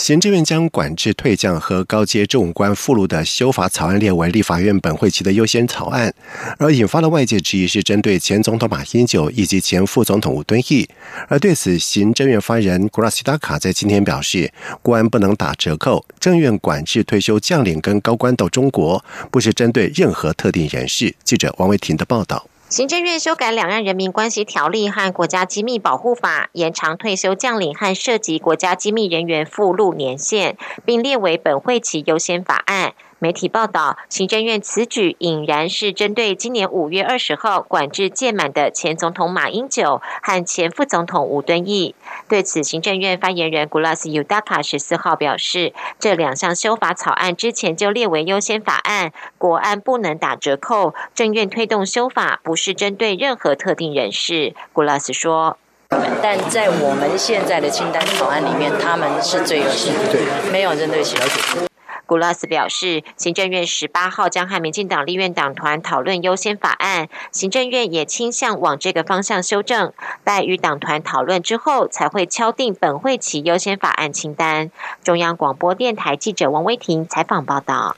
行政院将管制退将和高阶政务官附录的修法草案列为立法院本会期的优先草案，而引发的外界质疑是针对前总统马英九以及前副总统吴敦义。而对此，行政院发言人古拉西达卡在今天表示，国安不能打折扣，政院管制退休将领跟高官到中国，不是针对任何特定人士。记者王维婷的报道。行政院修改《两岸人民关系条例》和《国家机密保护法》，延长退休将领和涉及国家机密人员附录年限，并列为本会期优先法案。媒体报道，行政院此举引然是针对今年五月二十号管制届满的前总统马英九和前副总统吴敦义。对此，行政院发言人古拉斯尤达卡十四号表示，这两项修法草案之前就列为优先法案，国安不能打折扣。政院推动修法不是针对任何特定人士。古拉斯说：“但在我们现在的清单草案里面，他们是最优先的，没有针对其他。”古拉斯表示，行政院十八号将和民进党立院党团讨论优先法案，行政院也倾向往这个方向修正。待与党团讨论之后，才会敲定本会期优先法案清单。中央广播电台记者王威婷采访报道。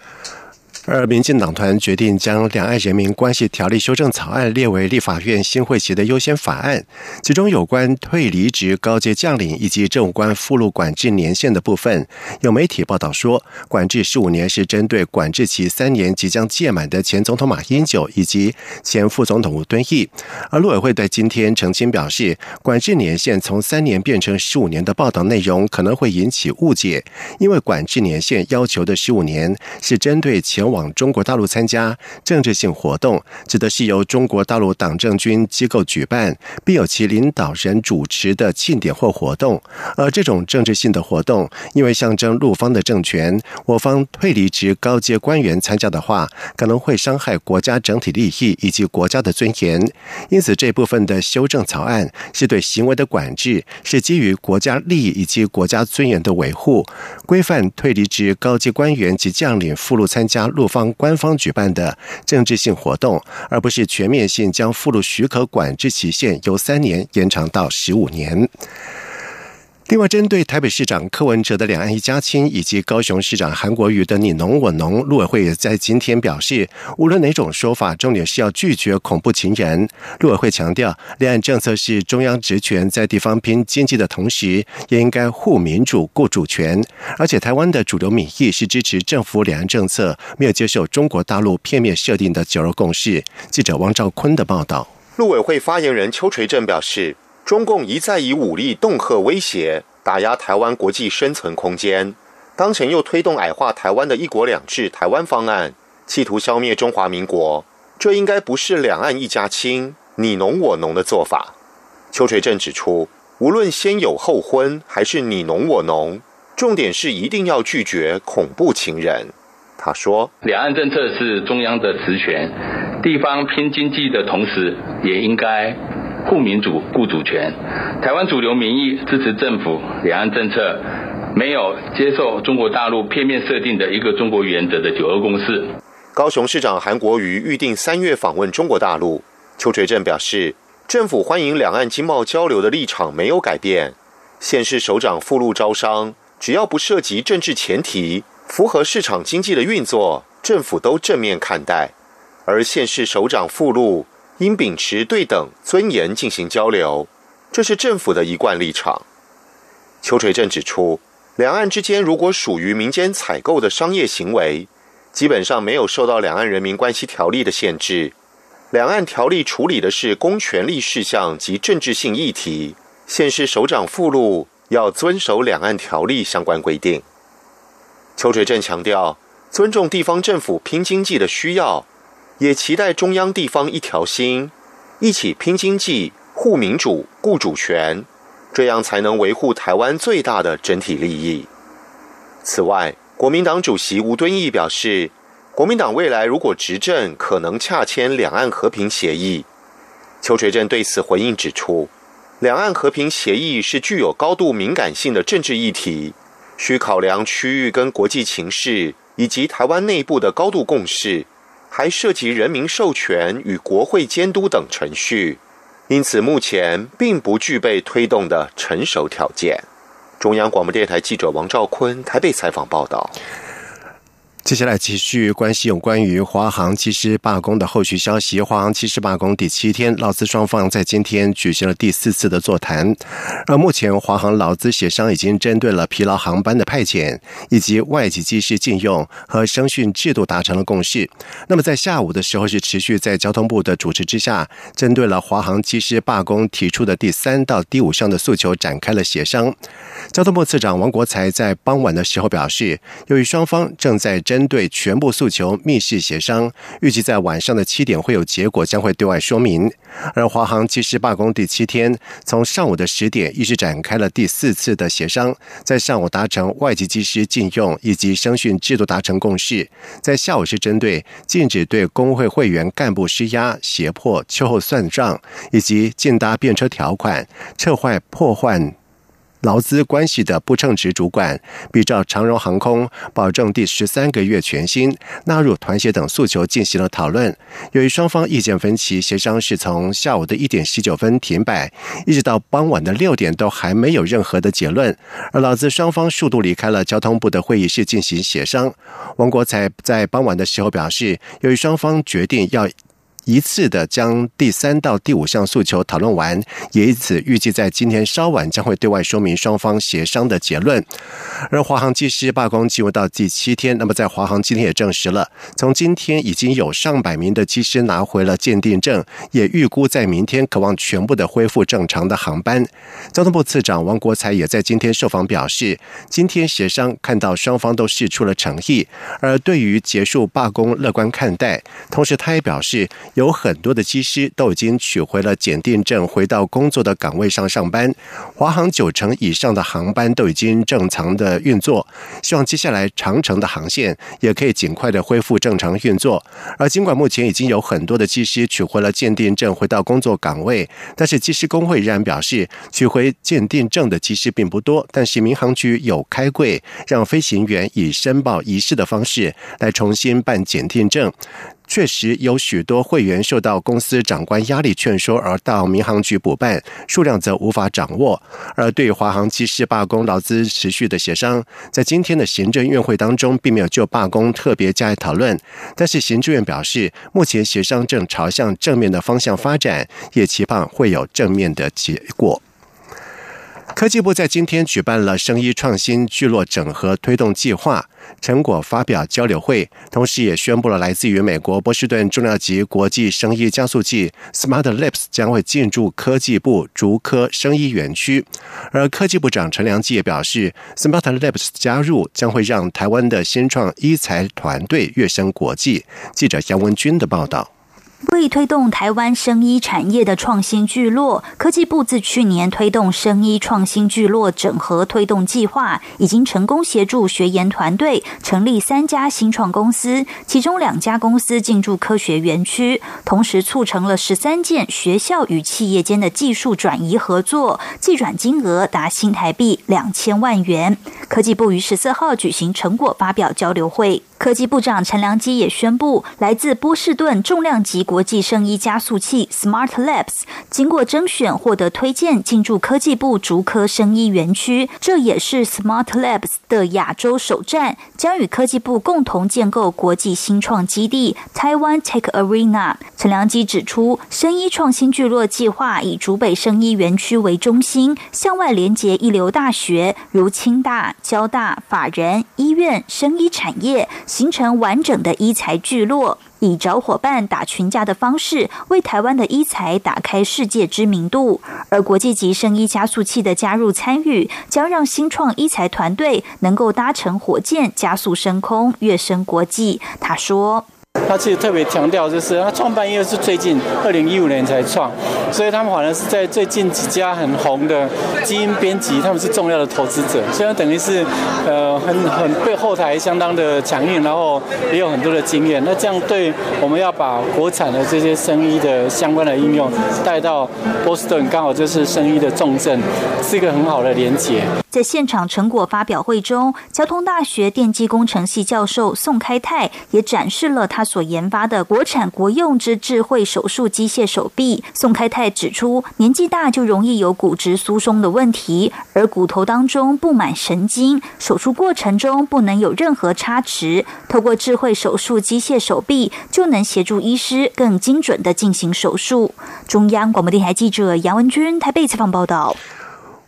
而民进党团决定将《两岸人民关系条例》修正草案列为立法院新会期的优先法案，其中有关退离职高阶将领以及政务官附录管制年限的部分，有媒体报道说，管制十五年是针对管制期三年即将届满的前总统马英九以及前副总统吴敦义。而陆委会在今天澄清表示，管制年限从三年变成十五年的报道内容可能会引起误解，因为管制年限要求的十五年是针对前。往中国大陆参加政治性活动，指的是由中国大陆党政军机构举办，并有其领导人主持的庆典或活动。而这种政治性的活动，因为象征陆方的政权，我方退离职高阶官员参加的话，可能会伤害国家整体利益以及国家的尊严。因此，这部分的修正草案是对行为的管制，是基于国家利益以及国家尊严的维护，规范退离职高阶官员及将领附录参加。陆方官方举办的政治性活动，而不是全面性将附录许可管制期限由三年延长到十五年。另外，针对台北市长柯文哲的“两岸一家亲”以及高雄市长韩国瑜的“你侬我侬”，陆委会也在今天表示，无论哪种说法，重点是要拒绝恐怖情人。陆委会强调，两岸政策是中央职权在地方拼经济的同时，也应该护民主、顾主权。而且，台湾的主流民意是支持政府两岸政策，没有接受中国大陆片面设定的九二共识。记者汪兆坤的报道。陆委会发言人邱垂正表示。中共一再以武力恫吓威胁，打压台湾国际生存空间。当前又推动矮化台湾的一国两制台湾方案，企图消灭中华民国。这应该不是两岸一家亲、你侬我侬的做法。邱垂正指出，无论先有后婚还是你侬我侬，重点是一定要拒绝恐怖情人。他说，两岸政策是中央的职权，地方拼经济的同时，也应该。顾民主、顾主权，台湾主流民意支持政府两岸政策，没有接受中国大陆片面设定的一个中国原则的九二共识。高雄市长韩国瑜预定三月访问中国大陆，邱垂正表示，政府欢迎两岸经贸交流的立场没有改变。县市首长附录招商，只要不涉及政治前提，符合市场经济的运作，政府都正面看待。而县市首长附录。应秉持对等尊严进行交流，这是政府的一贯立场。邱垂正指出，两岸之间如果属于民间采购的商业行为，基本上没有受到《两岸人民关系条例》的限制。两岸条例处理的是公权力事项及政治性议题，现市首长附录要遵守《两岸条例》相关规定。邱垂正强调，尊重地方政府拼经济的需要。也期待中央地方一条心，一起拼经济、护民主、顾主权，这样才能维护台湾最大的整体利益。此外，国民党主席吴敦义表示，国民党未来如果执政，可能洽签两岸和平协议。邱垂正对此回应指出，两岸和平协议是具有高度敏感性的政治议题，需考量区域跟国际情势以及台湾内部的高度共识，还涉及人民授权与国会监督等程序，因此目前并不具备推动的成熟条件。中央广播电台记者王兆坤台北采访报道。接下来继续关心有关于华航机师罢工的后续消息。华航机师罢工第七天，劳资双方在今天举行了第四次的座谈。而目前华航劳资协商已经针对了疲劳航班的派遣以及外籍机师禁用和声训制度达成了共识。那么在下午的时候是持续在交通部的主持之下，针对了华航机师罢工提出的第三到第五项的诉求展开了协商。交通部次长王国才在傍晚的时候表示，由于双方正在针对全部诉求密室协商，预计在晚上的七点会有结果，将会对外说明。而华航机师罢工第七天，从上午的十点一直展开了第四次的协商，在上午达成外籍机师禁用以及声训制度达成共识，在下午是针对禁止对工会会员干部施压、胁迫、秋后算账，以及禁搭便车条款、撤坏破坏。劳资关系的不称职主管，比照长荣航空保证第十三个月全薪纳入团协等诉求进行了讨论。由于双方意见分歧，协商是从下午的一点十九分停摆，一直到傍晚的六点都还没有任何的结论。而劳资双方数度离开了交通部的会议室进行协商。王国才在傍晚的时候表示，由于双方决定要。一次的将第三到第五项诉求讨论完，也因此预计在今天稍晚将会对外说明双方协商的结论。而华航技师罢工进入到第七天，那么在华航今天也证实了，从今天已经有上百名的机师拿回了鉴定证，也预估在明天渴望全部的恢复正常的航班。交通部次长王国才也在今天受访表示，今天协商看到双方都示出了诚意，而对于结束罢工乐观看待，同时他也表示。有很多的机师都已经取回了检定证，回到工作的岗位上上班。华航九成以上的航班都已经正常的运作，希望接下来长城的航线也可以尽快的恢复正常运作。而尽管目前已经有很多的机师取回了鉴定证，回到工作岗位，但是机师工会仍然表示，取回鉴定证的机师并不多。但是民航局有开柜，让飞行员以申报仪式的方式来重新办检定证。确实有许多会员受到公司长官压力劝说而到民航局补办，数量则无法掌握。而对华航机师罢工劳资持续的协商，在今天的行政院会当中，并没有就罢工特别加以讨论。但是行政院表示，目前协商正朝向正面的方向发展，也期盼会有正面的结果。科技部在今天举办了生医创新聚落整合推动计划成果发表交流会，同时也宣布了来自于美国波士顿重量级国际生医加速器 Smart Labs 将会进驻科技部竹科生医园区。而科技部长陈良基也表示，Smart Labs 的加入将会让台湾的新创医材团队跃升国际。记者杨文军的报道。为推动台湾生医产业的创新聚落，科技部自去年推动生医创新聚落整合推动计划，已经成功协助学研团队成立三家新创公司，其中两家公司进驻科学园区，同时促成了十三件学校与企业间的技术转移合作，计转金额达新台币两千万元。科技部于十四号举行成果发表交流会。科技部长陈良基也宣布，来自波士顿重量级国际生医加速器 Smart Labs 经过征选获得推荐进驻科技部竹科生医园区，这也是 Smart Labs 的亚洲首站，将与科技部共同建构国际新创基地 Taiwan Tech Arena。陈良基指出，生医创新聚落计划以竹北生医园区为中心，向外连接一流大学如清大、交大、法人医院、生医产业。形成完整的医材聚落，以找伙伴打群架的方式，为台湾的医材打开世界知名度。而国际级生医加速器的加入参与，将让新创医材团队能够搭乘火箭加速升空，跃升国际。他说。他其实特别强调，就是他创办业是最近二零一五年才创，所以他们反而是在最近几家很红的基因编辑，他们是重要的投资者，所以等于是呃很很对后台相当的强硬，然后也有很多的经验。那这样对我们要把国产的这些生医的相关的应用带到波士顿，刚好就是生医的重镇，是一个很好的连结。在现场成果发表会中，交通大学电机工程系教授宋开泰也展示了他所研发的国产国用之智慧手术机械手臂。宋开泰指出，年纪大就容易有骨质疏松的问题，而骨头当中布满神经，手术过程中不能有任何差池。透过智慧手术机械手臂，就能协助医师更精准的进行手术。中央广播电台记者杨文君台北采访报道。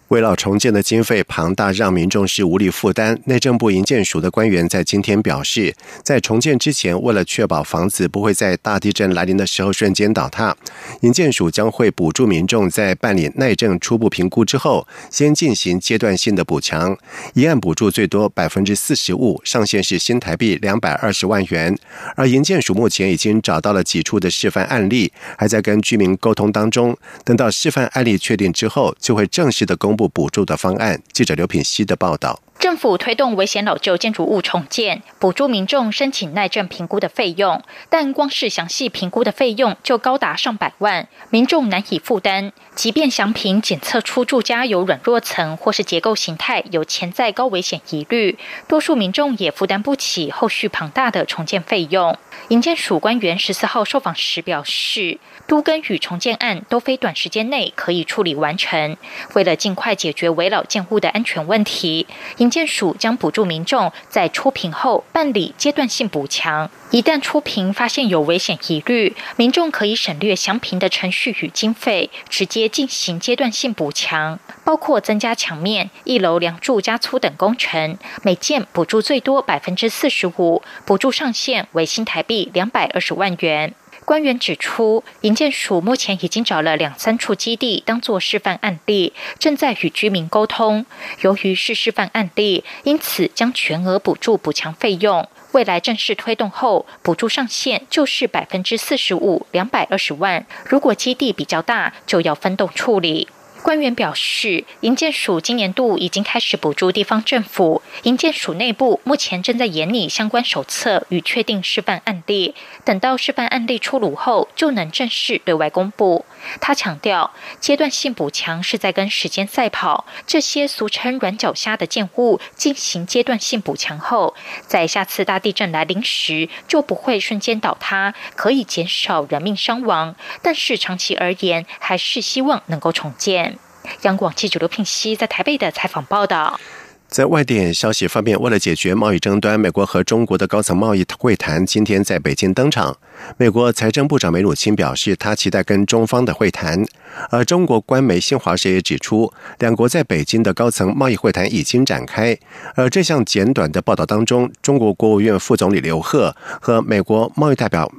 为了重建的经费庞大，让民众是无力负担。内政部营建署的官员在今天表示，在重建之前，为了确保房子不会在大地震来临的时候瞬间倒塌，营建署将会补助民众在办理耐震初步评估之后，先进行阶段性的补强。一案补助最多百分之四十五，上限是新台币两百二十万元。而营建署目前已经找到了几处的示范案例，还在跟居民沟通当中。等到示范案例确定之后，就会正式的公公布。补助的方案。记者刘品希的报道。政府推动危险老旧建筑物重建，补助民众申请耐震评估的费用，但光是详细评估的费用就高达上百万，民众难以负担。即便详评检测出住家有软弱层或是结构形态有潜在高危险疑虑，多数民众也负担不起后续庞大的重建费用。营建署官员十四号受访时表示，都根与重建案都非短时间内可以处理完成，为了尽快解决围老建户的安全问题，营建署将补助民众在出评后办理阶段性补强。一旦出评发现有危险疑虑，民众可以省略详评的程序与经费，直接进行阶段性补强，包括增加墙面、一楼梁柱加粗等工程，每件补助最多百分之四十五，补助上限为新台币两百二十万元。官员指出，营建署目前已经找了两三处基地当做示范案例，正在与居民沟通。由于是示范案例，因此将全额补助补强费用。未来正式推动后，补助上限就是百分之四十五，两百二十万。如果基地比较大，就要分动处理。官员表示，营建署今年度已经开始补助地方政府。营建署内部目前正在研拟相关手册与确定示范案例，等到示范案例出炉后，就能正式对外公布。他强调，阶段性补强是在跟时间赛跑，这些俗称软脚虾的建物进行阶段性补强后，在下次大地震来临时就不会瞬间倒塌，可以减少人命伤亡。但是长期而言，还是希望能够重建。央广记者刘聘熙在台北的采访报道。在外电消息方面，为了解决贸易争端，美国和中国的高层贸易会谈今天在北京登场。美国财政部长梅鲁钦表示，他期待跟中方的会谈。而中国官媒新华社也指出，两国在北京的高层贸易会谈已经展开。而这项简短的报道当中，中国国务院副总理刘鹤和美国贸易代表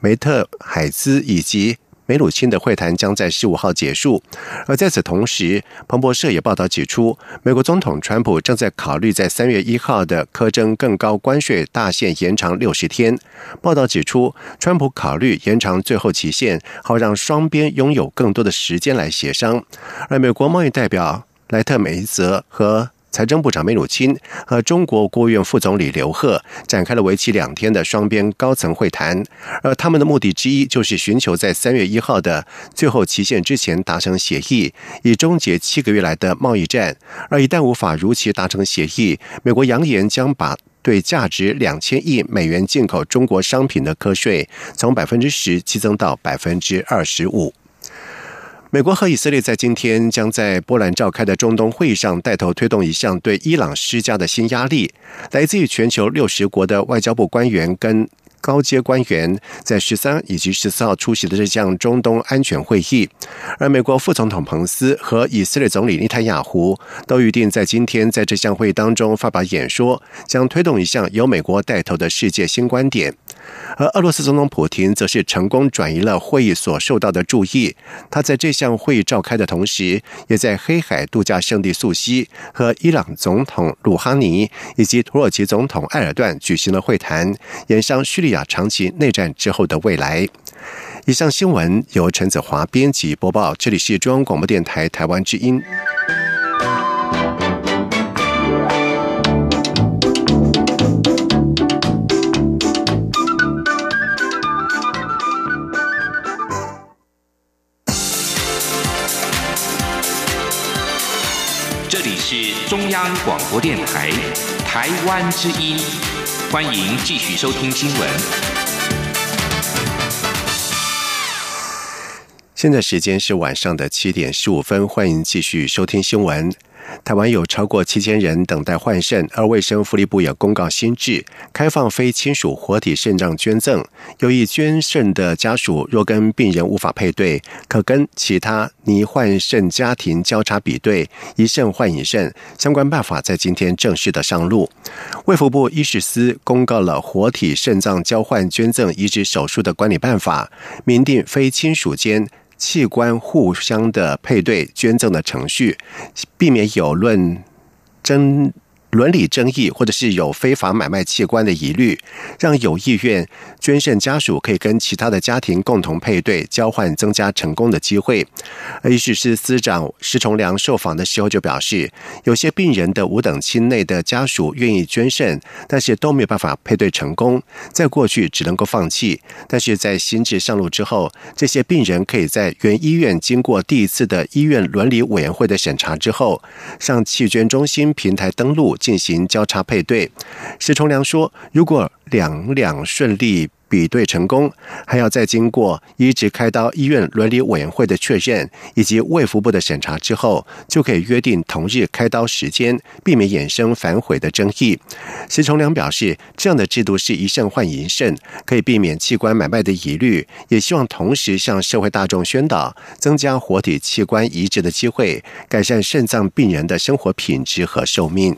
梅特海兹以及。梅鲁钦的会谈将在十五号结束，而在此同时，彭博社也报道指出，美国总统川普正在考虑在三月一号的苛征更高关税大限延长六十天。报道指出，川普考虑延长最后期限，好让双边拥有更多的时间来协商。而美国贸易代表莱特梅泽和。财政部长梅鲁钦和中国国务院副总理刘鹤展开了为期两天的双边高层会谈，而他们的目的之一就是寻求在三月一号的最后期限之前达成协议，以终结七个月来的贸易战。而一旦无法如期达成协议，美国扬言将把对价值两千亿美元进口中国商品的课税从百分之十激增到百分之二十五。美国和以色列在今天将在波兰召开的中东会议上带头推动一项对伊朗施加的新压力，来自于全球六十国的外交部官员跟。高阶官员在十三以及十四号出席的这项中东安全会议，而美国副总统彭斯和以色列总理内塔雅胡都预定在今天在这项会议当中发表演说，将推动一项由美国带头的世界新观点。而俄罗斯总统普京则是成功转移了会议所受到的注意，他在这项会议召开的同时，也在黑海度假胜地素西和伊朗总统鲁哈尼以及土耳其总统埃尔段举行了会谈，演商叙利亚亚。长期内战之后的未来。以上新闻由陈子华编辑播报，这里是中央广播电台台湾之音。这里是中央广播电台台湾之音，欢迎继续收听新闻。现在时间是晚上的七点十五分，欢迎继续收听新闻。台湾有超过七千人等待换肾，而卫生福利部也公告新制，开放非亲属活体肾脏捐赠。有意捐肾的家属，若跟病人无法配对，可跟其他拟换肾家庭交叉比对，一肾换一肾。相关办法在今天正式的上路。卫福部医事司公告了活体肾脏交换捐赠移植手术的管理办法，明定非亲属间。器官互相的配对捐赠的程序，避免有论争。伦理争议，或者是有非法买卖器官的疑虑，让有意愿捐肾家属可以跟其他的家庭共同配对交换，增加成功的机会。而医师司司长施崇良受访的时候就表示，有些病人的五等亲内的家属愿意捐肾，但是都没有办法配对成功，在过去只能够放弃。但是在新制上路之后，这些病人可以在原医院经过第一次的医院伦理委员会的审查之后，上弃捐中心平台登录。进行交叉配对，石崇良说：“如果两两顺利。”比对成功，还要再经过移植开刀医院伦理委员会的确认，以及卫福部的审查之后，就可以约定同日开刀时间，避免衍生反悔的争议。石崇良表示，这样的制度是一肾换一肾，可以避免器官买卖的疑虑，也希望同时向社会大众宣导，增加活体器官移植的机会，改善肾脏病人的生活品质和寿命。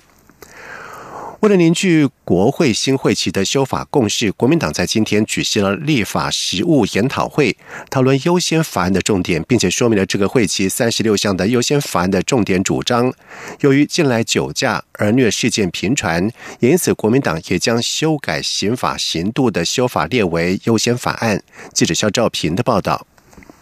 为了凝聚国会新会期的修法共识，国民党在今天举行了立法实务研讨会，讨论优先法案的重点，并且说明了这个会期三十六项的优先法案的重点主张。由于近来酒驾、儿虐事件频传，因此国民党也将修改刑法刑度的修法列为优先法案。记者肖兆平的报道。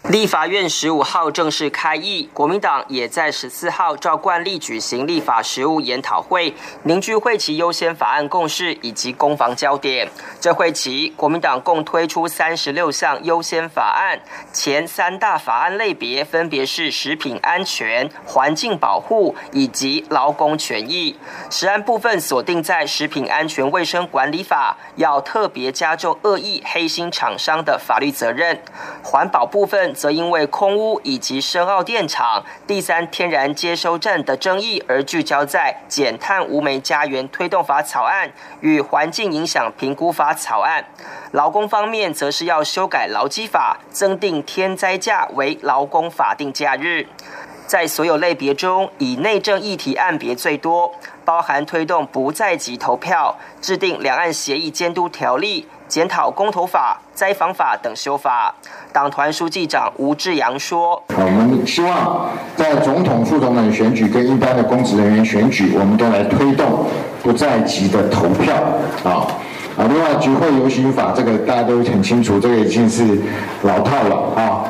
立法院十五号正式开议，国民党也在十四号照惯例举行立法实务研讨会，凝聚会期优先法案共识以及攻防焦点。这会期，国民党共推出三十六项优先法案，前三大法案类别分别是食品安全、环境保护以及劳工权益。实案部分锁定在食品安全卫生管理法，要特别加重恶意黑心厂商的法律责任；环保部分。则因为空污以及深澳电厂第三天然接收站的争议，而聚焦在减碳无煤家园推动法草案与环境影响评估法草案。劳工方面，则是要修改劳基法，增订天灾假为劳工法定假日。在所有类别中，以内政议题案别最多，包含推动不在籍投票、制定两岸协议监督条例。检讨公投法、灾防法等修法。党团书记长吴志阳说：“我们希望在总统、副总统选举跟一般的公职人员选举，我们都来推动不在籍的投票啊啊！另外，集会游行法这个大家都很清楚，这个已经是老套了啊。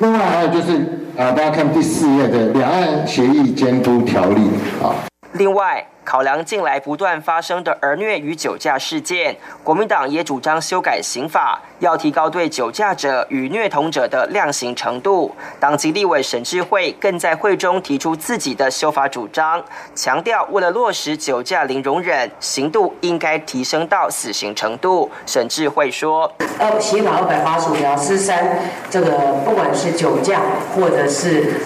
另外还有就是啊，大家看第四页的两岸协议监督条例啊。另外。”考量近来不断发生的儿虐与酒驾事件，国民党也主张修改刑法，要提高对酒驾者与虐童者的量刑程度。党籍立委沈智慧更在会中提出自己的修法主张，强调为了落实酒驾零容忍，刑度应该提升到死刑程度。沈智慧说：“呃，刑法二百八十五条四三，这个不管是酒驾或者是。”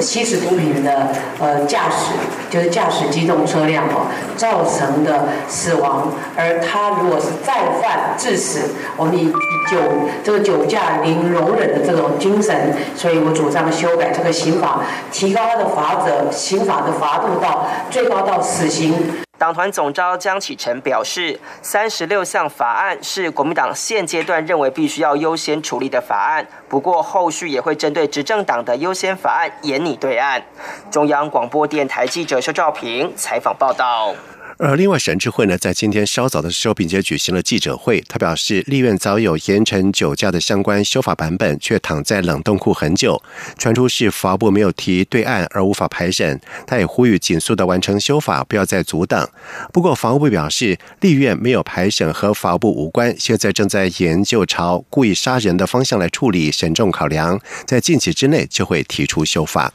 吸食毒品的呃驾驶，就是驾驶机动车辆哦，造成的死亡，而他如果是再犯致死，我们以酒这个酒驾零容忍的这种精神，所以我主张修改这个刑法，提高他的罚则，刑法的罚度到最高到死刑。党团总召江启臣表示，三十六项法案是国民党现阶段认为必须要优先处理的法案。不过，后续也会针对执政党的优先法案严拟对案。中央广播电台记者肖兆平采访报道。而另外，沈智慧呢，在今天稍早的时候，并且举行了记者会。他表示，立院早有严惩酒驾的相关修法版本，却躺在冷冻库很久，传出是法务部没有提对案而无法排审。他也呼吁紧速的完成修法，不要再阻挡。不过，法务部表示，立院没有排审和法务部无关，现在正在研究朝故意杀人的方向来处理，慎重考量，在近期之内就会提出修法。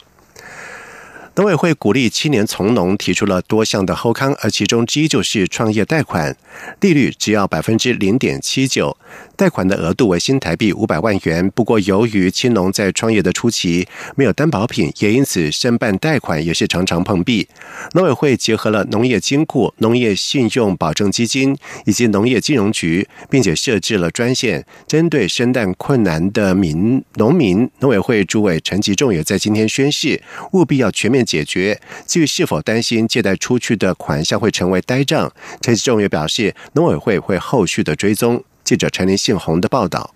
农委会鼓励青年从农，提出了多项的后康，而其中之一就是创业贷款，利率只要百分之零点七九。贷款的额度为新台币五百万元。不过，由于青农在创业的初期没有担保品，也因此申办贷款也是常常碰壁。农委会结合了农业金库、农业信用保证基金以及农业金融局，并且设置了专线，针对申贷困难的民农民。农委会主委陈吉仲也在今天宣誓，务必要全面解决。至于是否担心借贷出去的款项会成为呆账，陈吉仲也表示，农委会会后续的追踪。记者陈林信宏的报道。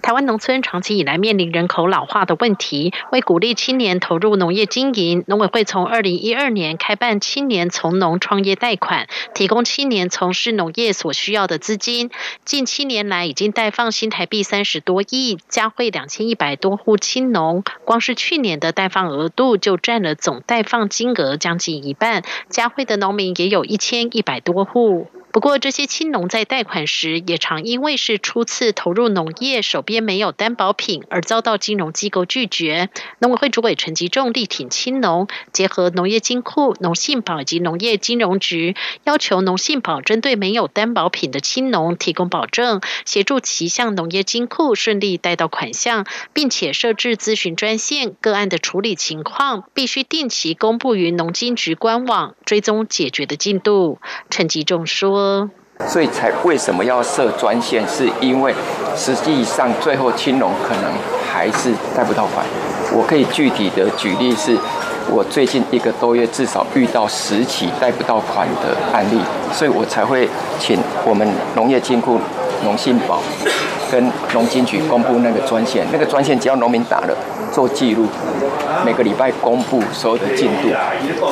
台湾农村长期以来面临人口老化的问题，为鼓励青年投入农业经营，农委会从二零一二年开办青年从农创业贷款，提供青年从事农业所需要的资金。近七年来，已经贷放新台币三十多亿，加惠两千一百多户青农。光是去年的贷放额度就占了总贷放金额将近一半，加惠的农民也有一千一百多户。不过，这些青农在贷款时，也常因为是初次投入农业，手边没有担保品，而遭到金融机构拒绝。农委会主委陈吉仲力挺青农，结合农业金库、农信保以及农业金融局，要求农信保针对没有担保品的青农提供保证，协助其向农业金库顺利贷到款项，并且设置咨询专线，个案的处理情况必须定期公布于农金局官网，追踪解决的进度。陈吉仲说。所以才为什么要设专线？是因为实际上最后青龙可能还是贷不到款。我可以具体的举例是，我最近一个多月至少遇到十起贷不到款的案例，所以我才会请我们农业金库、农信保跟农金局公布那个专线。那个专线只要农民打了做记录，每个礼拜公布所有的进度，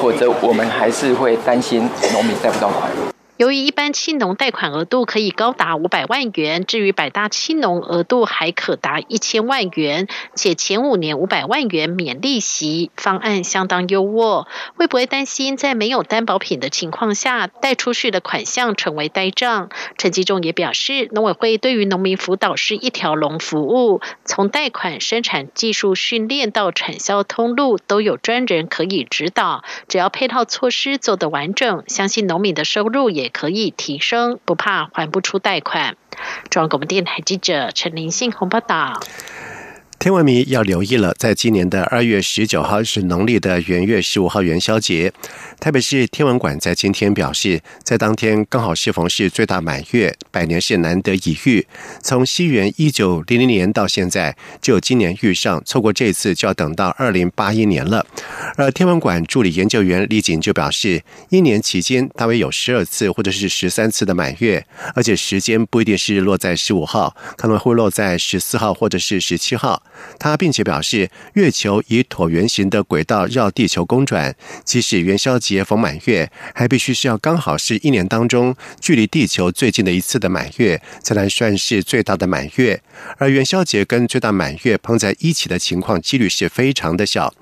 否则我们还是会担心农民贷不到款。由于一般青农贷款额度可以高达五百万元，至于百大青农额度还可达一千万元，且前五年五百万元免利息，方案相当优渥。会不会担心在没有担保品的情况下，贷出去的款项成为呆账？陈吉仲也表示，农委会对于农民辅导是一条龙服务，从贷款、生产技术训练到产销通路，都有专人可以指导。只要配套措施做得完整，相信农民的收入也。也可以提升，不怕还不出贷款。中央广播电台记者陈林信红报道。天文迷要留意了，在今年的二月十九号是农历的元月十五号元宵节。台北市天文馆在今天表示，在当天刚好适逢是最大满月，百年是难得一遇。从西元一九零零年到现在，就今年遇上，错过这次就要等到二零八一年了。而天文馆助理研究员李锦就表示，一年期间大约有十二次或者是十三次的满月，而且时间不一定是落在十五号，可能会落在十四号或者是十七号。他并且表示，月球以椭圆形的轨道绕地球公转，即使元宵节逢满月，还必须是要刚好是一年当中距离地球最近的一次的满月，才能算是最大的满月。而元宵节跟最大满月碰在一起的情况几率是非常的小。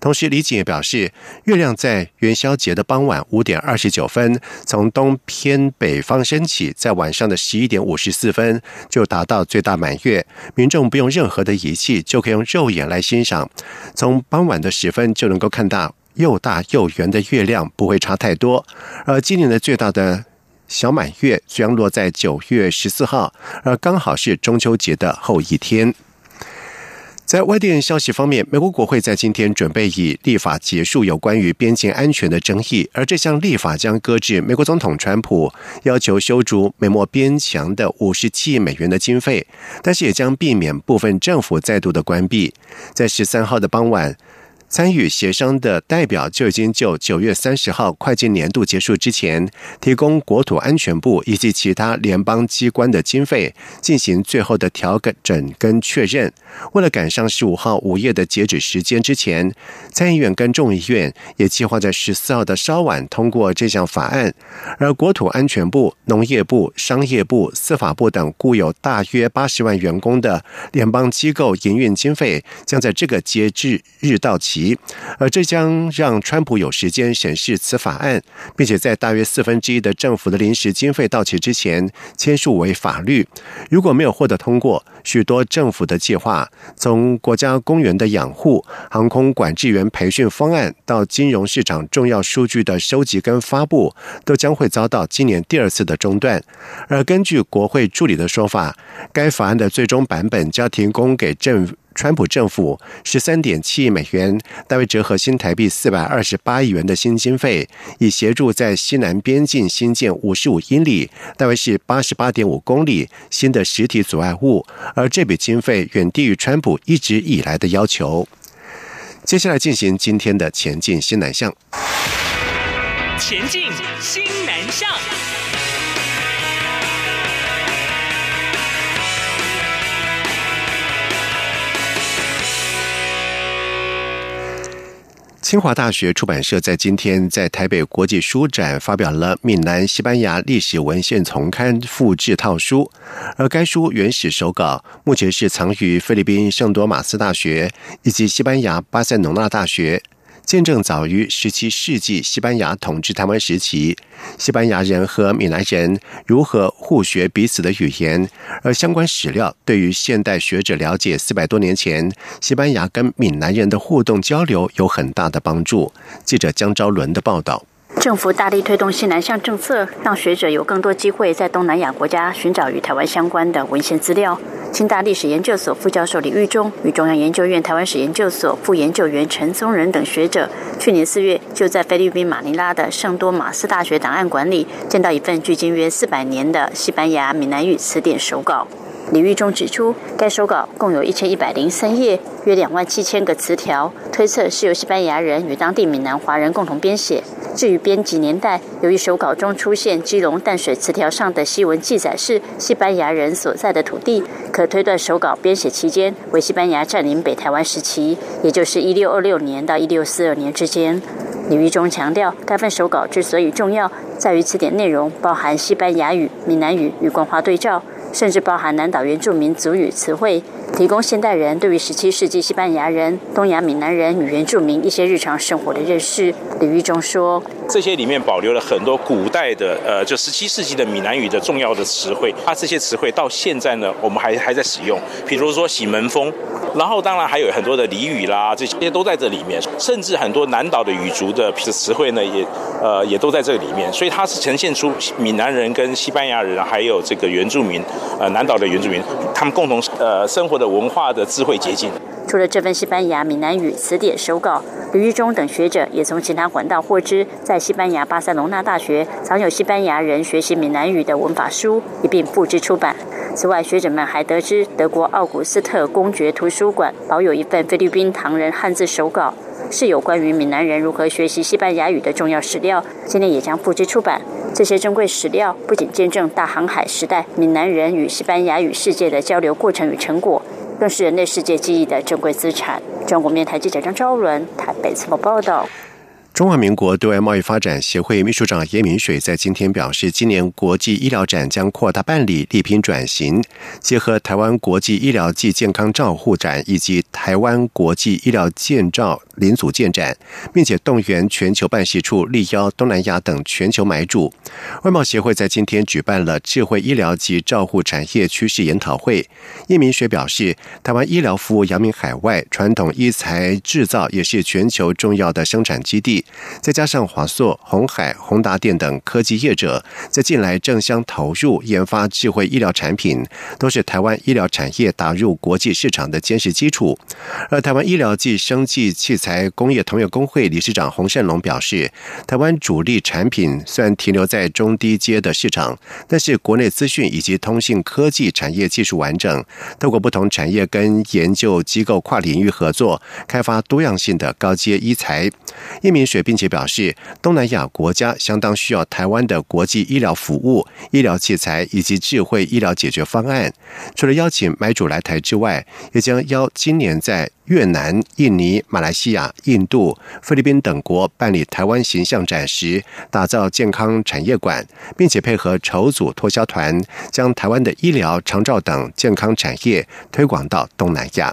同时，李锦也表示，月亮在元宵节的傍晚五点二十九分从东偏北方升起，在晚上的十一点五十四分就达到最大满月，民众不用任何的仪器。就可以用肉眼来欣赏，从傍晚的时分就能够看到又大又圆的月亮，不会差太多。而今年的最大的小满月将落在九月十四号，而刚好是中秋节的后一天。在外电消息方面，美国国会在今天准备以立法结束有关于边境安全的争议，而这项立法将搁置美国总统川普要求修筑美墨边墙的五十七亿美元的经费，但是也将避免部分政府再度的关闭。在十三号的傍晚。参与协商的代表就已经就九月三十号会计年度结束之前，提供国土安全部以及其他联邦机关的经费进行最后的调整跟确认。为了赶上十五号午夜的截止时间之前，参议院跟众议院也计划在十四号的稍晚通过这项法案。而国土安全部、农业部、商业部、司法部等雇有大约八十万员工的联邦机构营运经费将在这个截止日到期。而这将让川普有时间审视此法案，并且在大约四分之一的政府的临时经费到期之前签署为法律。如果没有获得通过，许多政府的计划，从国家公园的养护、航空管制员培训方案到金融市场重要数据的收集跟发布，都将会遭到今年第二次的中断。而根据国会助理的说法，该法案的最终版本将提供给政府。川普政府十三点七亿美元，大约折合新台币四百二十八亿元的新经费，以协助在西南边境新建五十五英里，大约是八十八点五公里新的实体阻碍物。而这笔经费远低于川普一直以来的要求。接下来进行今天的前进新南向。前进新南向。清华大学出版社在今天在台北国际书展发表了《闽南西班牙历史文献丛刊》复制套书，而该书原始手稿目前是藏于菲律宾圣多马斯大学以及西班牙巴塞隆纳大学。见证早于十七世纪西班牙统治台湾时期，西班牙人和闽南人如何互学彼此的语言，而相关史料对于现代学者了解四百多年前西班牙跟闽南人的互动交流有很大的帮助。记者江昭伦的报道。政府大力推动西南向政策，让学者有更多机会在东南亚国家寻找与台湾相关的文献资料。清大历史研究所副教授李玉忠与中央研究院台湾史研究所副研究员陈宗仁等学者，去年四月就在菲律宾马尼拉的圣多马斯大学档案馆里，见到一份距今约四百年的西班牙闽南语词典手稿。李玉忠指出，该手稿共有一千一百零三页，约两万七千个词条，推测是由西班牙人与当地闽南华人共同编写。至于编辑年代，由于手稿中出现基隆淡水词条上的西文记载是西班牙人所在的土地，可推断手稿编写期间为西班牙占领北台湾时期，也就是一六二六年到一六四二年之间。李玉忠强调，该份手稿之所以重要，在于词典内容包含西班牙语、闽南语与官话对照。甚至包含南岛原住民族语词汇，提供现代人对于十七世纪西班牙人、东亚闽南人与原住民一些日常生活的认识。李玉忠说：“这些里面保留了很多古代的，呃，就十七世纪的闽南语的重要的词汇。它这些词汇到现在呢，我们还还在使用。比如说喜门风，然后当然还有很多的俚语啦，这些都在这里面。甚至很多南岛的语族的词汇呢，也呃也都在这里面。所以它是呈现出闽南人跟西班牙人还有这个原住民。”呃，南岛的原住民，他们共同呃生活的的文化的智慧结晶。除了这份西班牙闽南语词典手稿，李玉忠等学者也从其他管道获知，在西班牙巴塞隆纳大学藏有西班牙人学习闽南语的文法书，一并复制出版。此外，学者们还得知，德国奥古斯特公爵图书馆保有一份菲律宾唐人汉字手稿，是有关于闽南人如何学习西班牙语的重要史料，今年也将复制出版。这些珍贵史料不仅见证大航海时代闽南人与西班牙语世界的交流过程与成果，更是人类世界记忆的珍贵资产。中国面台记者张昭伦台北采访报道。中华民国对外贸易发展协会秘书长叶明水在今天表示，今年国际医疗展将扩大办理，力拼转型，结合台湾国际医疗暨健康照护展以及台湾国际医疗建照临组建展，并且动员全球办事处力邀东南亚等全球买主。外贸协会在今天举办了智慧医疗及照护产业趋势研讨会。叶明水表示，台湾医疗服务扬名海外，传统医材制造也是全球重要的生产基地。再加上华硕、红海、宏达电等科技业者在近来争相投入研发智慧医疗产品，都是台湾医疗产业打入国际市场的坚实基础。而台湾医疗暨生技器材工业同业工会理事长洪胜龙表示，台湾主力产品虽然停留在中低阶的市场，但是国内资讯以及通信科技产业技术完整，透过不同产业跟研究机构跨领域合作，开发多样性的高阶医材。一名并且表示，东南亚国家相当需要台湾的国际医疗服务、医疗器材以及智慧医疗解决方案。除了邀请买主来台之外，也将邀今年在越南、印尼、马来西亚、印度、菲律宾等国办理台湾形象展时，打造健康产业馆，并且配合筹组脱销团，将台湾的医疗、长照等健康产业推广到东南亚。